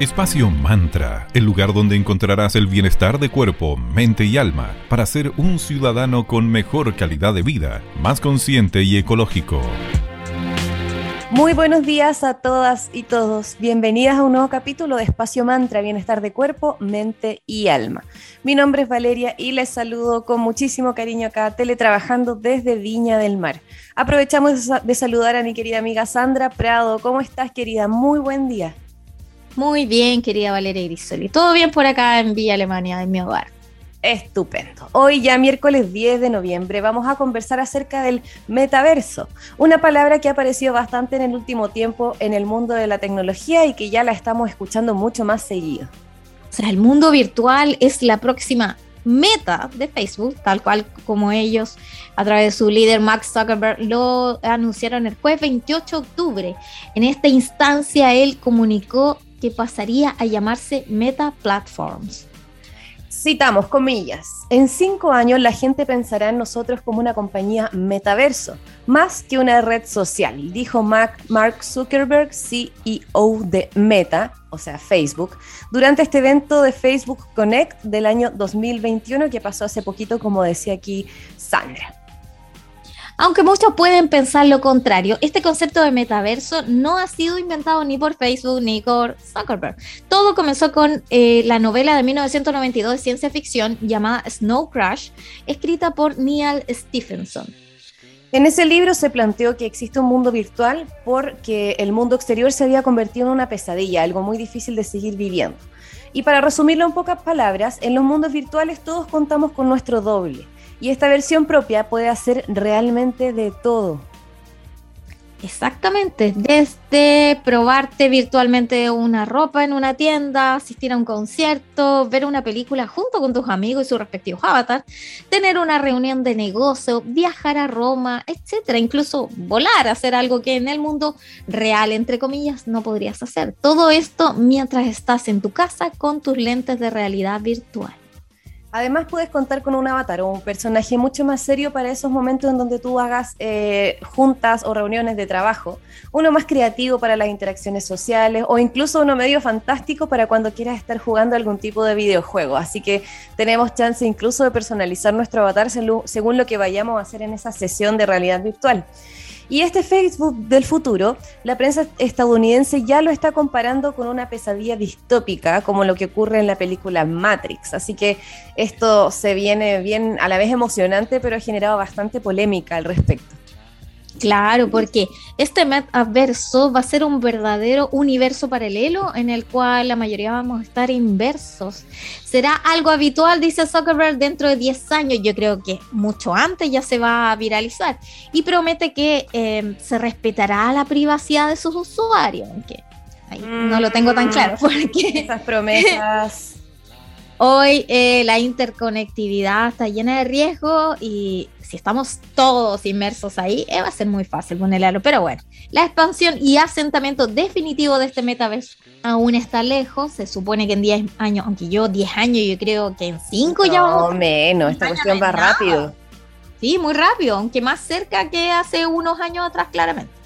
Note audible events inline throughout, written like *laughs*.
Espacio Mantra, el lugar donde encontrarás el bienestar de cuerpo, mente y alma para ser un ciudadano con mejor calidad de vida, más consciente y ecológico. Muy buenos días a todas y todos. Bienvenidas a un nuevo capítulo de Espacio Mantra, Bienestar de Cuerpo, Mente y Alma. Mi nombre es Valeria y les saludo con muchísimo cariño acá, teletrabajando desde Viña del Mar. Aprovechamos de saludar a mi querida amiga Sandra Prado. ¿Cómo estás, querida? Muy buen día. Muy bien, querida Valeria Grisoli. Todo bien por acá en Villa Alemania, en mi hogar. Estupendo. Hoy ya miércoles 10 de noviembre vamos a conversar acerca del metaverso, una palabra que ha aparecido bastante en el último tiempo en el mundo de la tecnología y que ya la estamos escuchando mucho más seguido. O sea, el mundo virtual es la próxima meta de Facebook, tal cual como ellos a través de su líder Max Zuckerberg lo anunciaron el jueves 28 de octubre. En esta instancia él comunicó que pasaría a llamarse Meta Platforms. Citamos comillas, en cinco años la gente pensará en nosotros como una compañía metaverso, más que una red social, dijo Mark Zuckerberg, CEO de Meta, o sea Facebook, durante este evento de Facebook Connect del año 2021 que pasó hace poquito, como decía aquí Sandra. Aunque muchos pueden pensar lo contrario, este concepto de metaverso no ha sido inventado ni por Facebook ni por Zuckerberg. Todo comenzó con eh, la novela de 1992 de ciencia ficción llamada Snow Crash, escrita por Neil Stephenson. En ese libro se planteó que existe un mundo virtual porque el mundo exterior se había convertido en una pesadilla, algo muy difícil de seguir viviendo. Y para resumirlo en pocas palabras, en los mundos virtuales todos contamos con nuestro doble y esta versión propia puede hacer realmente de todo. Exactamente, desde probarte virtualmente una ropa en una tienda, asistir a un concierto, ver una película junto con tus amigos y sus respectivos avatars, tener una reunión de negocio, viajar a Roma, etcétera, incluso volar, hacer algo que en el mundo real, entre comillas, no podrías hacer. Todo esto mientras estás en tu casa con tus lentes de realidad virtual. Además puedes contar con un avatar o un personaje mucho más serio para esos momentos en donde tú hagas eh, juntas o reuniones de trabajo, uno más creativo para las interacciones sociales o incluso uno medio fantástico para cuando quieras estar jugando algún tipo de videojuego. Así que tenemos chance incluso de personalizar nuestro avatar según lo que vayamos a hacer en esa sesión de realidad virtual. Y este Facebook del futuro, la prensa estadounidense ya lo está comparando con una pesadilla distópica, como lo que ocurre en la película Matrix. Así que esto se viene bien a la vez emocionante, pero ha generado bastante polémica al respecto. Claro, porque este metaverso va a ser un verdadero universo paralelo en el cual la mayoría vamos a estar inversos. Será algo habitual, dice Zuckerberg, dentro de 10 años. Yo creo que mucho antes ya se va a viralizar. Y promete que em, se respetará la privacidad de sus usuarios, aunque no lo tengo tan claro. Mm, *laughs* porque esas promesas Hoy eh, la interconectividad está llena de riesgo y si estamos todos inmersos ahí, eh, va a ser muy fácil ponerlo. Pero bueno, la expansión y asentamiento definitivo de este metaverso aún está lejos. Se supone que en 10 años, aunque yo 10 años, yo creo que en 5 ya vamos. No, menos, esta cuestión va rápido. Sí, muy rápido, aunque más cerca que hace unos años atrás, claramente.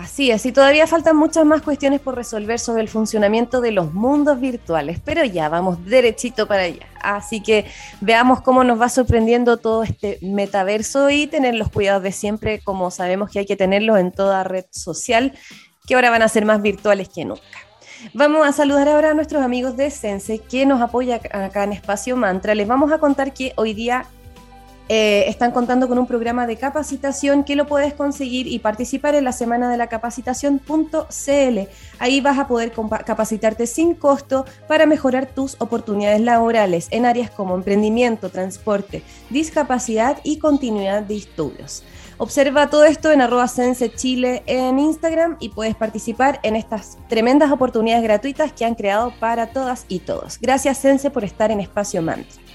Así es, y todavía faltan muchas más cuestiones por resolver sobre el funcionamiento de los mundos virtuales, pero ya vamos derechito para allá. Así que veamos cómo nos va sorprendiendo todo este metaverso y tener los cuidados de siempre, como sabemos que hay que tenerlos en toda red social, que ahora van a ser más virtuales que nunca. Vamos a saludar ahora a nuestros amigos de Sense que nos apoya acá en Espacio Mantra. Les vamos a contar que hoy día eh, están contando con un programa de capacitación que lo puedes conseguir y participar en la semana de la capacitación.cl. Ahí vas a poder capacitarte sin costo para mejorar tus oportunidades laborales en áreas como emprendimiento, transporte, discapacidad y continuidad de estudios. Observa todo esto en arroba Sense Chile en Instagram y puedes participar en estas tremendas oportunidades gratuitas que han creado para todas y todos. Gracias Sense por estar en Espacio Mantra.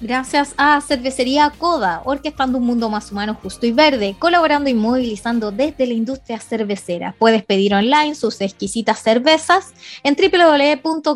Gracias a Cervecería Coda, orquestando un mundo más humano, justo y verde, colaborando y movilizando desde la industria cervecera. Puedes pedir online sus exquisitas cervezas en www.coda.cl.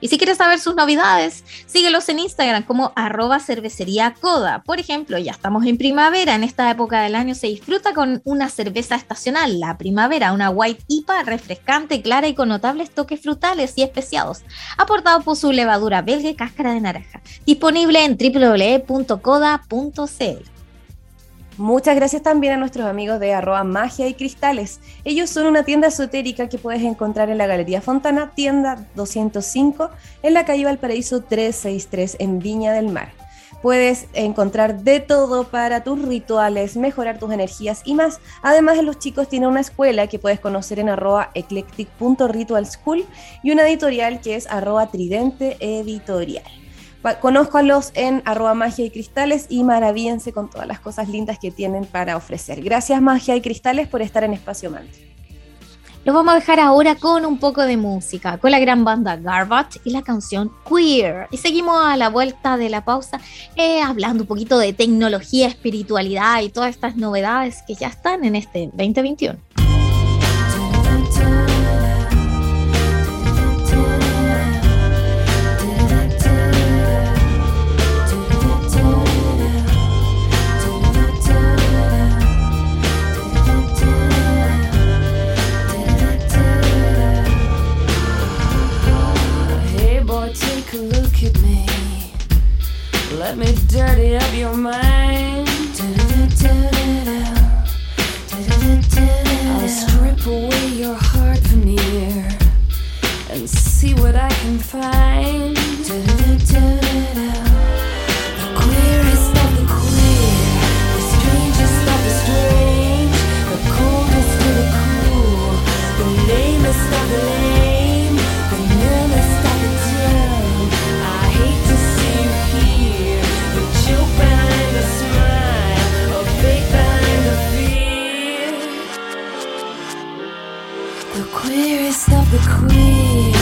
Y si quieres saber sus novedades, síguelos en Instagram como arroba cervecería Coda. Por ejemplo, ya estamos en primavera, en esta época del año se disfruta con una cerveza estacional, la primavera, una white IPA refrescante, clara y con notables toques frutales y especiados, aportado por su levadura belga y cáscara de naranja disponible en www.coda.cl. Muchas gracias también a nuestros amigos de arroba magia y cristales. Ellos son una tienda esotérica que puedes encontrar en la Galería Fontana, tienda 205, en la calle Valparaíso 363 en Viña del Mar. Puedes encontrar de todo para tus rituales, mejorar tus energías y más. Además, los chicos tienen una escuela que puedes conocer en arroba eclectic.ritualschool y una editorial que es arroba tridente editorial. Conózcalos en arroba magia y cristales y maravíense con todas las cosas lindas que tienen para ofrecer. Gracias Magia y Cristales por estar en Espacio Mantra. Lo vamos a dejar ahora con un poco de música, con la gran banda Garbage y la canción Queer. Y seguimos a la vuelta de la pausa eh, hablando un poquito de tecnología, espiritualidad y todas estas novedades que ya están en este 2021. Let me dirty up your mind. I'll strip away your heart veneer and see what I can find. the queen.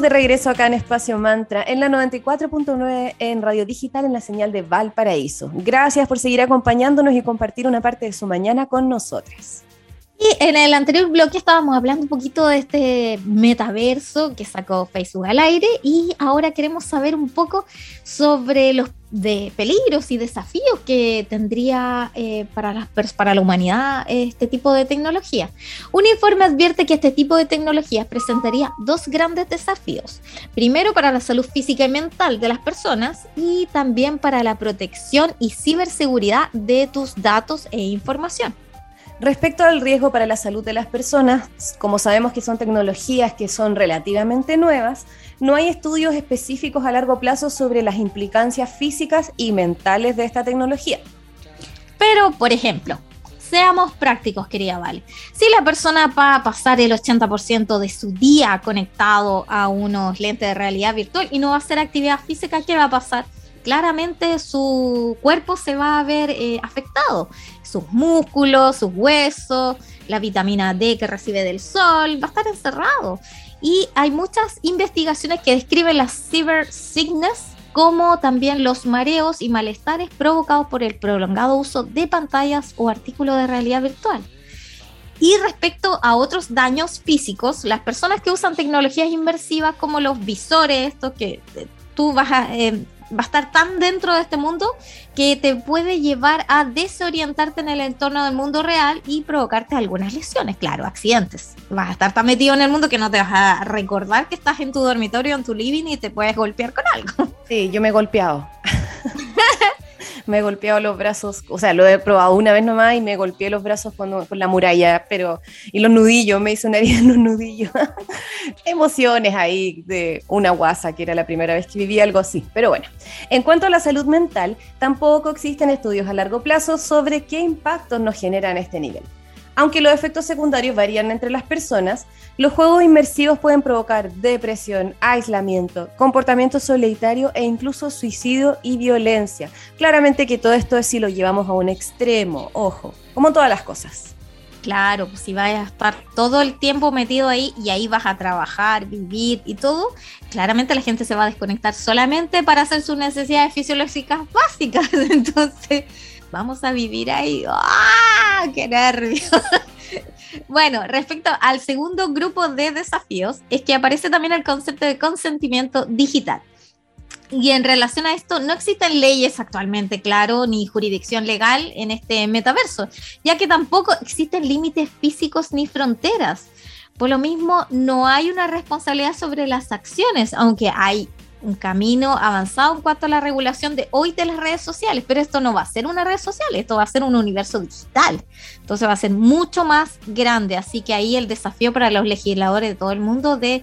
De regreso acá en Espacio Mantra, en la 94.9 en Radio Digital, en la señal de Valparaíso. Gracias por seguir acompañándonos y compartir una parte de su mañana con nosotros. Y en el anterior bloque estábamos hablando un poquito de este metaverso que sacó Facebook al aire y ahora queremos saber un poco sobre los de peligros y desafíos que tendría eh, para, las, para la humanidad este tipo de tecnología. Un informe advierte que este tipo de tecnologías presentaría dos grandes desafíos. Primero para la salud física y mental de las personas y también para la protección y ciberseguridad de tus datos e información. Respecto al riesgo para la salud de las personas, como sabemos que son tecnologías que son relativamente nuevas, no hay estudios específicos a largo plazo sobre las implicancias físicas y mentales de esta tecnología. Pero, por ejemplo, seamos prácticos, querida Vale. Si la persona va a pasar el 80% de su día conectado a unos lentes de realidad virtual y no va a hacer actividad física, ¿qué va a pasar? Claramente su cuerpo se va a ver eh, afectado sus músculos, sus huesos, la vitamina D que recibe del sol, va a estar encerrado. Y hay muchas investigaciones que describen la cyber sickness como también los mareos y malestares provocados por el prolongado uso de pantallas o artículos de realidad virtual. Y respecto a otros daños físicos, las personas que usan tecnologías inmersivas como los visores, esto que eh, tú vas a, eh, va a estar tan dentro de este mundo que te puede llevar a desorientarte en el entorno del mundo real y provocarte algunas lesiones, claro, accidentes. Vas a estar tan metido en el mundo que no te vas a recordar que estás en tu dormitorio, en tu living y te puedes golpear con algo. Sí, yo me he golpeado. Me he golpeado los brazos, o sea, lo he probado una vez nomás y me golpeé los brazos con, con la muralla, pero, y los nudillos, me hice una herida en los nudillos. *laughs* Emociones ahí de una guasa, que era la primera vez que viví algo así. Pero bueno, en cuanto a la salud mental, tampoco existen estudios a largo plazo sobre qué impactos nos generan este nivel. Aunque los efectos secundarios varían entre las personas, los juegos inmersivos pueden provocar depresión, aislamiento, comportamiento solitario e incluso suicidio y violencia. Claramente que todo esto es si lo llevamos a un extremo, ojo, como todas las cosas. Claro, pues si vas a estar todo el tiempo metido ahí y ahí vas a trabajar, vivir y todo, claramente la gente se va a desconectar solamente para hacer sus necesidades fisiológicas básicas. *laughs* Entonces, vamos a vivir ahí. ¡Ah! ¡Qué nervios! *laughs* bueno, respecto al segundo grupo de desafíos, es que aparece también el concepto de consentimiento digital. Y en relación a esto, no existen leyes actualmente, claro, ni jurisdicción legal en este metaverso, ya que tampoco existen límites físicos ni fronteras. Por lo mismo, no hay una responsabilidad sobre las acciones, aunque hay un camino avanzado en cuanto a la regulación de hoy de las redes sociales, pero esto no va a ser una red social, esto va a ser un universo digital. Entonces va a ser mucho más grande, así que ahí el desafío para los legisladores de todo el mundo de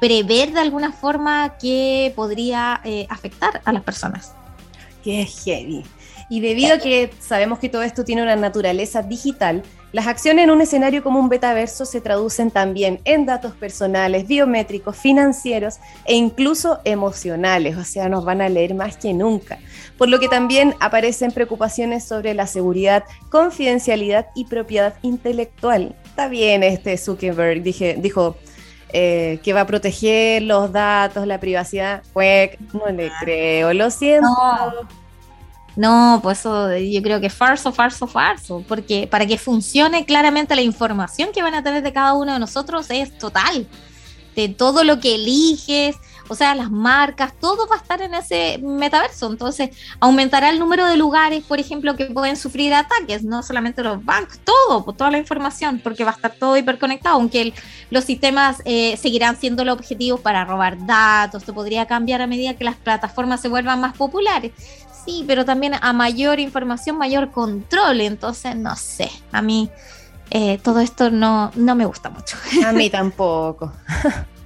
prever de alguna forma que podría eh, afectar a las personas. Qué heavy. Y debido a que sabemos que todo esto tiene una naturaleza digital, las acciones en un escenario como un betaverso se traducen también en datos personales, biométricos, financieros e incluso emocionales, o sea, nos van a leer más que nunca. Por lo que también aparecen preocupaciones sobre la seguridad, confidencialidad y propiedad intelectual. Está bien este Zuckerberg, dije, dijo eh, que va a proteger los datos, la privacidad. Pues no le creo, lo siento. No, pues eso yo creo que falso, falso, falso, porque para que funcione claramente la información que van a tener de cada uno de nosotros es total, de todo lo que eliges, o sea, las marcas, todo va a estar en ese metaverso. Entonces, aumentará el número de lugares, por ejemplo, que pueden sufrir ataques, no solamente los bancos, todo, pues, toda la información, porque va a estar todo hiperconectado, aunque los sistemas eh, seguirán siendo los objetivos para robar datos, esto podría cambiar a medida que las plataformas se vuelvan más populares sí, pero también a mayor información, mayor control. Entonces, no sé, a mí eh, todo esto no, no me gusta mucho. A mí tampoco. *laughs*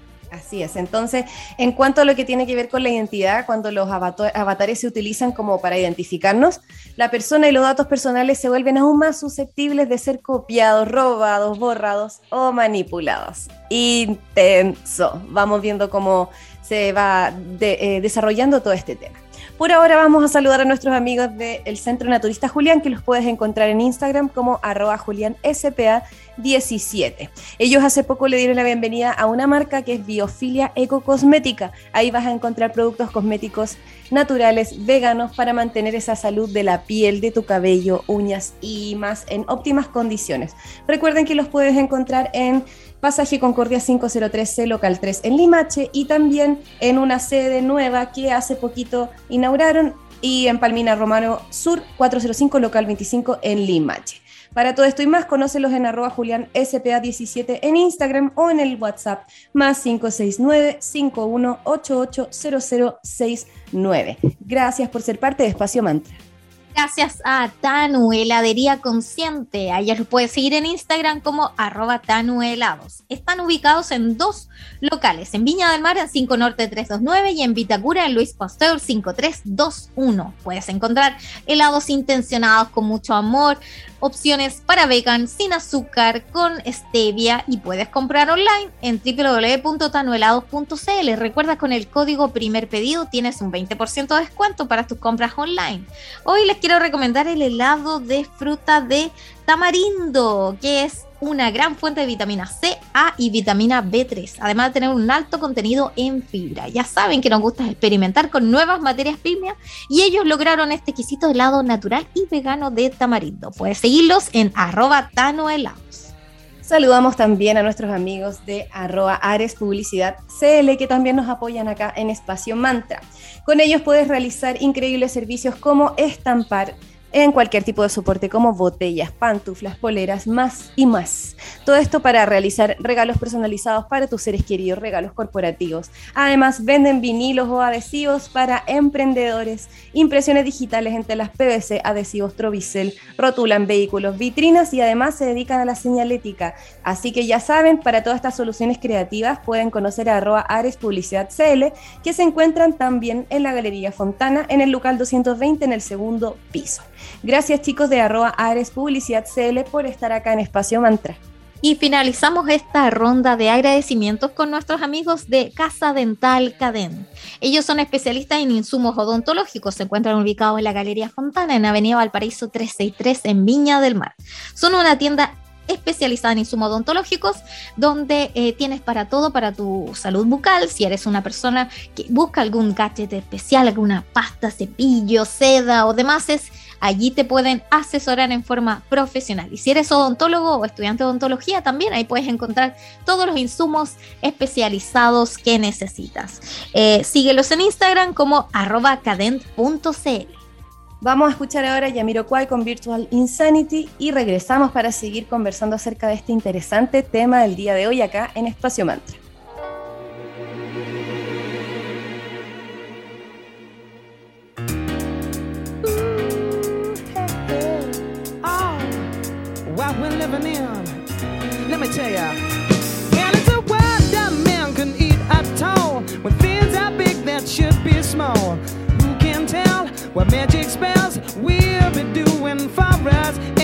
Así es. Entonces, en cuanto a lo que tiene que ver con la identidad, cuando los avatares se utilizan como para identificarnos, la persona y los datos personales se vuelven aún más susceptibles de ser copiados, robados, borrados o manipulados. Intenso. Vamos viendo cómo se va eh, desarrollando todo este tema. Por ahora vamos a saludar a nuestros amigos del Centro Naturista Julián, que los puedes encontrar en Instagram como arroba julianspa17. Ellos hace poco le dieron la bienvenida a una marca que es Biofilia Eco Cosmética. Ahí vas a encontrar productos cosméticos naturales, veganos, para mantener esa salud de la piel, de tu cabello, uñas y más en óptimas condiciones. Recuerden que los puedes encontrar en Pasaje Concordia 503C, local 3 en Limache y también en una sede nueva que hace poquito inauguraron y en Palmina Romano Sur 405, local 25 en Limache. Para todo esto y más, conócelos en arroba Julián SPA17 en Instagram o en el WhatsApp más 569-5188-0069. Gracias por ser parte de Espacio Mantra. Gracias a Tanu Heladería Consciente. A los puedes seguir en Instagram como arroba Helados. Están ubicados en dos locales, en Viña del Mar en 5 Norte 329 y en Vitacura en Luis Pasteur 5321. Puedes encontrar helados intencionados con mucho amor, opciones para vegan, sin azúcar, con stevia y puedes comprar online en www.tanuelados.cl. Recuerda con el código primer pedido tienes un 20% de descuento para tus compras online. Hoy les quiero recomendar el helado de fruta de tamarindo, que es una gran fuente de vitamina C, A y vitamina B3, además de tener un alto contenido en fibra. Ya saben que nos gusta experimentar con nuevas materias primas y ellos lograron este exquisito helado natural y vegano de tamarindo. Puedes seguirlos en arroba tanohelados. Saludamos también a nuestros amigos de arroba Ares Publicidad CL que también nos apoyan acá en Espacio Mantra. Con ellos puedes realizar increíbles servicios como estampar, en cualquier tipo de soporte como botellas, pantuflas, poleras, más y más. Todo esto para realizar regalos personalizados para tus seres queridos, regalos corporativos. Además, venden vinilos o adhesivos para emprendedores, impresiones digitales en telas PVC, adhesivos Trovicel, rotulan vehículos, vitrinas y además se dedican a la señalética. Así que ya saben, para todas estas soluciones creativas pueden conocer a arroba Ares Publicidad CL, que se encuentran también en la Galería Fontana, en el local 220 en el segundo piso. Gracias chicos de arroba Ares Publicidad CL por estar acá en Espacio Mantra. Y finalizamos esta ronda de agradecimientos con nuestros amigos de Casa Dental Cadén. Ellos son especialistas en insumos odontológicos, se encuentran ubicados en la Galería Fontana, en Avenida Valparaíso 363, en Viña del Mar. Son una tienda especializada en insumos odontológicos, donde eh, tienes para todo, para tu salud bucal, si eres una persona que busca algún gadget especial, alguna pasta, cepillo, seda o demás, es Allí te pueden asesorar en forma profesional. Y si eres odontólogo o estudiante de odontología, también ahí puedes encontrar todos los insumos especializados que necesitas. Eh, síguelos en Instagram como cadent.cl. Vamos a escuchar ahora Yamiroquai con Virtual Insanity y regresamos para seguir conversando acerca de este interesante tema del día de hoy acá en Espacio Mantra. Living in. Let me tell ya. And it's a world that man can eat at all. When things are big that should be small. Who can tell what magic spells we'll be doing for us?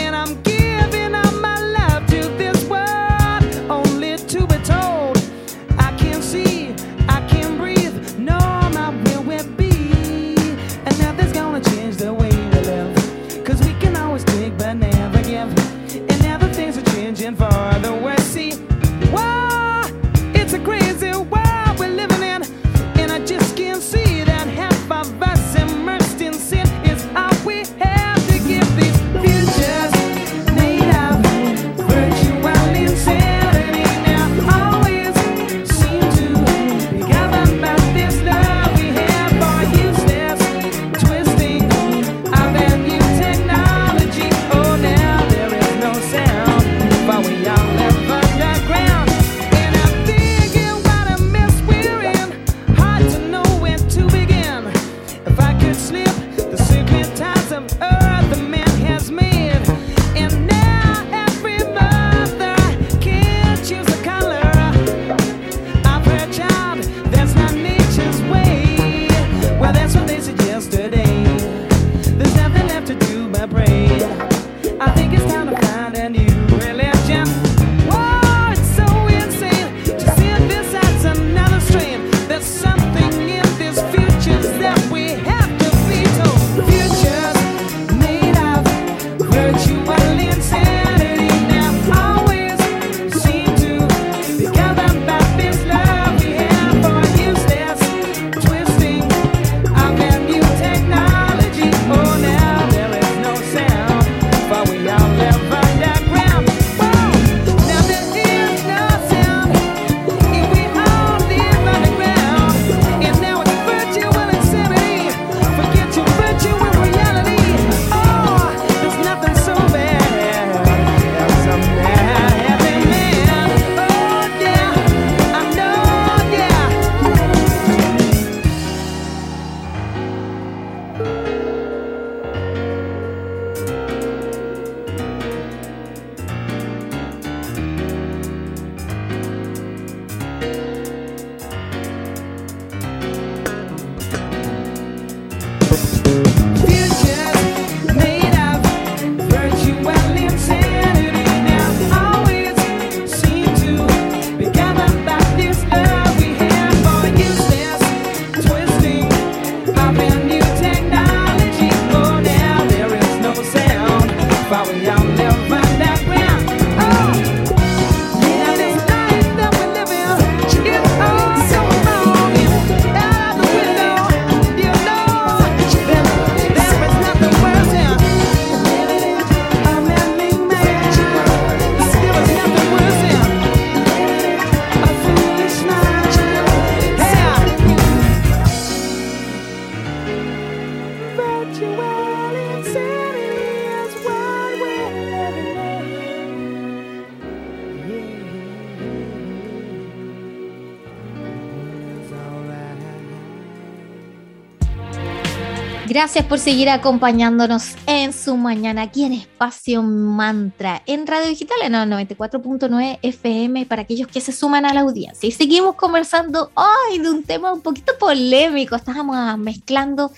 Gracias por seguir acompañándonos en su mañana aquí en Espacio Mantra, en Radio Digital en el 94.9 FM para aquellos que se suman a la audiencia. Y seguimos conversando hoy de un tema un poquito polémico. Estábamos mezclando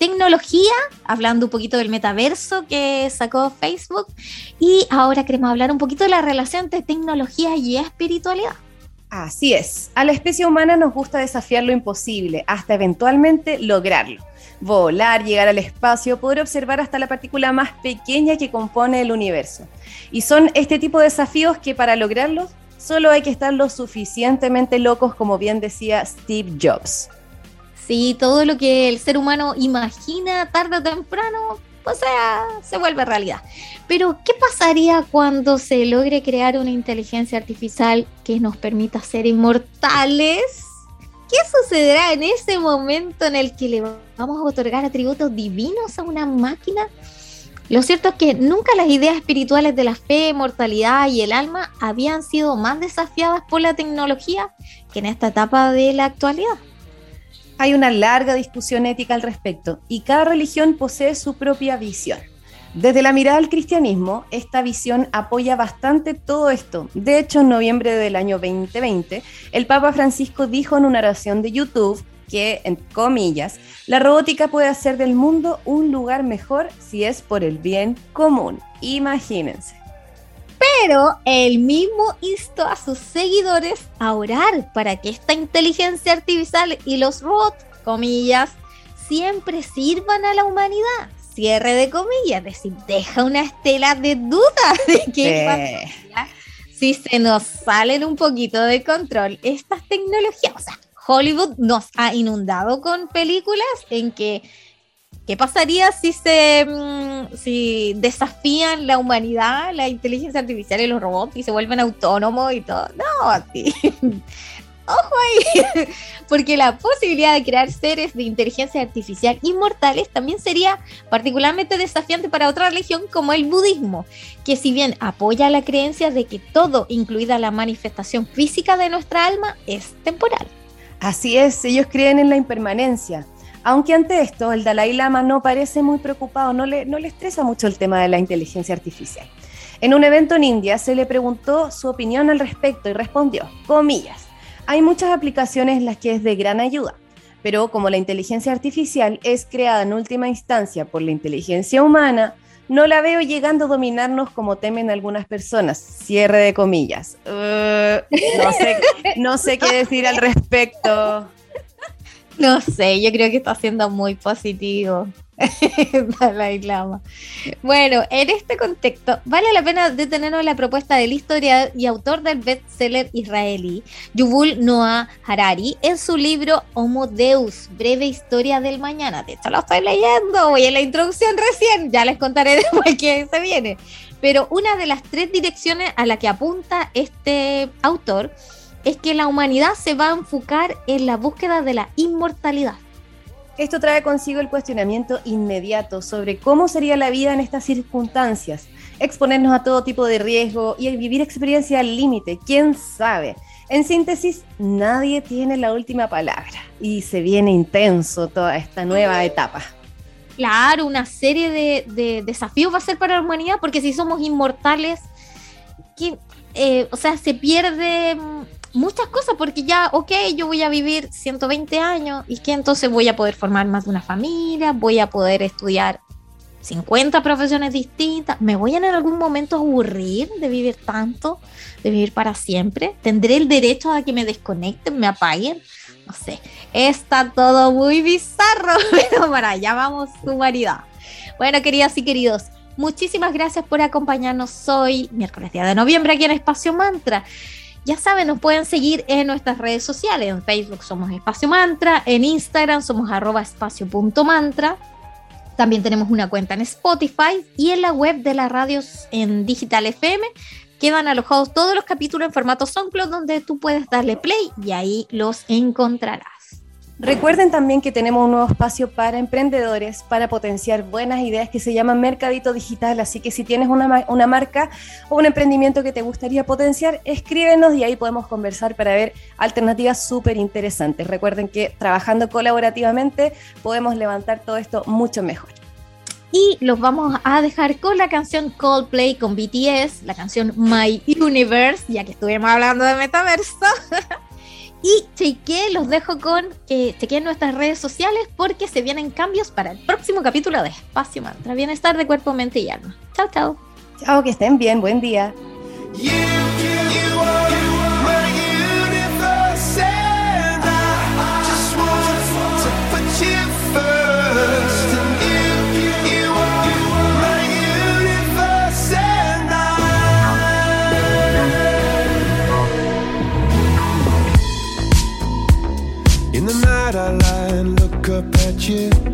tecnología, hablando un poquito del metaverso que sacó Facebook y ahora queremos hablar un poquito de la relación entre tecnología y espiritualidad. Así es, a la especie humana nos gusta desafiar lo imposible hasta eventualmente lograrlo. Volar, llegar al espacio, poder observar hasta la partícula más pequeña que compone el universo. Y son este tipo de desafíos que para lograrlos solo hay que estar lo suficientemente locos como bien decía Steve Jobs. Sí, todo lo que el ser humano imagina tarde o temprano, o sea, se vuelve realidad. Pero, ¿qué pasaría cuando se logre crear una inteligencia artificial que nos permita ser inmortales? ¿Qué sucederá en ese momento en el que le vamos a otorgar atributos divinos a una máquina? Lo cierto es que nunca las ideas espirituales de la fe, mortalidad y el alma habían sido más desafiadas por la tecnología que en esta etapa de la actualidad. Hay una larga discusión ética al respecto y cada religión posee su propia visión. Desde la mirada al cristianismo, esta visión apoya bastante todo esto. De hecho, en noviembre del año 2020, el Papa Francisco dijo en una oración de YouTube que, en comillas, la robótica puede hacer del mundo un lugar mejor si es por el bien común. Imagínense. Pero él mismo instó a sus seguidores a orar para que esta inteligencia artificial y los robots, comillas, siempre sirvan a la humanidad. Cierre de comillas, es decir, deja una estela de duda *laughs* de qué Eh. pasaría si se nos salen un poquito de control estas tecnologías. O sea, Hollywood nos ha inundado con películas en que ¿Qué pasaría si se mm, si desafían la humanidad, la inteligencia artificial y los robots y se vuelven autónomos y todo? No, *laughs* sí. Ojo ahí, *laughs* porque la posibilidad de crear seres de inteligencia artificial inmortales también sería particularmente desafiante para otra religión como el budismo, que si bien apoya la creencia de que todo, incluida la manifestación física de nuestra alma, es temporal. Así es, ellos creen en la impermanencia. Aunque ante esto el Dalai Lama no parece muy preocupado, no le, no le estresa mucho el tema de la inteligencia artificial. En un evento en India se le preguntó su opinión al respecto y respondió, comillas, hay muchas aplicaciones en las que es de gran ayuda, pero como la inteligencia artificial es creada en última instancia por la inteligencia humana, no la veo llegando a dominarnos como temen algunas personas. Cierre de comillas. Uh, no, sé, no sé qué decir al respecto. No sé, yo creo que está siendo muy positivo. *laughs* Dalai Lama. Bueno, en este contexto, vale la pena detenernos en la propuesta del historiador y autor del bestseller israelí, Yuval Noah Harari, en su libro Homo Deus, breve historia del mañana. De hecho, lo estoy leyendo, voy en la introducción recién, ya les contaré *laughs* después que se viene. Pero una de las tres direcciones a la que apunta este autor es que la humanidad se va a enfocar en la búsqueda de la inmortalidad. Esto trae consigo el cuestionamiento inmediato sobre cómo sería la vida en estas circunstancias, exponernos a todo tipo de riesgo y vivir experiencia al límite, quién sabe. En síntesis, nadie tiene la última palabra y se viene intenso toda esta nueva etapa. Claro, una serie de, de desafíos va a ser para la humanidad porque si somos inmortales, eh, o sea, se pierde muchas cosas porque ya, ok, yo voy a vivir 120 años y que entonces voy a poder formar más de una familia, voy a poder estudiar 50 profesiones distintas, me voy en algún momento a aburrir de vivir tanto, de vivir para siempre, tendré el derecho a que me desconecten, me apaguen, no sé, está todo muy bizarro, *laughs* pero para allá vamos, humanidad. Bueno, queridas y queridos, muchísimas gracias por acompañarnos hoy, miércoles día de noviembre, aquí en Espacio Mantra. Ya saben, nos pueden seguir en nuestras redes sociales. En Facebook somos Espacio Mantra, en Instagram somos arroba. También tenemos una cuenta en Spotify y en la web de las radios en Digital FM quedan alojados todos los capítulos en formato SoundCloud donde tú puedes darle play y ahí los encontrarás. Recuerden también que tenemos un nuevo espacio para emprendedores, para potenciar buenas ideas que se llama Mercadito Digital. Así que si tienes una, una marca o un emprendimiento que te gustaría potenciar, escríbenos y ahí podemos conversar para ver alternativas súper interesantes. Recuerden que trabajando colaborativamente podemos levantar todo esto mucho mejor. Y los vamos a dejar con la canción Coldplay con BTS, la canción My Universe, ya que estuvimos hablando de metaverso. *laughs* Y cheque, los dejo con que chequeen nuestras redes sociales porque se vienen cambios para el próximo capítulo de Espacio Mantra. Bienestar de cuerpo, mente y alma. Chao, chao. Chao, que estén bien. Buen día. You.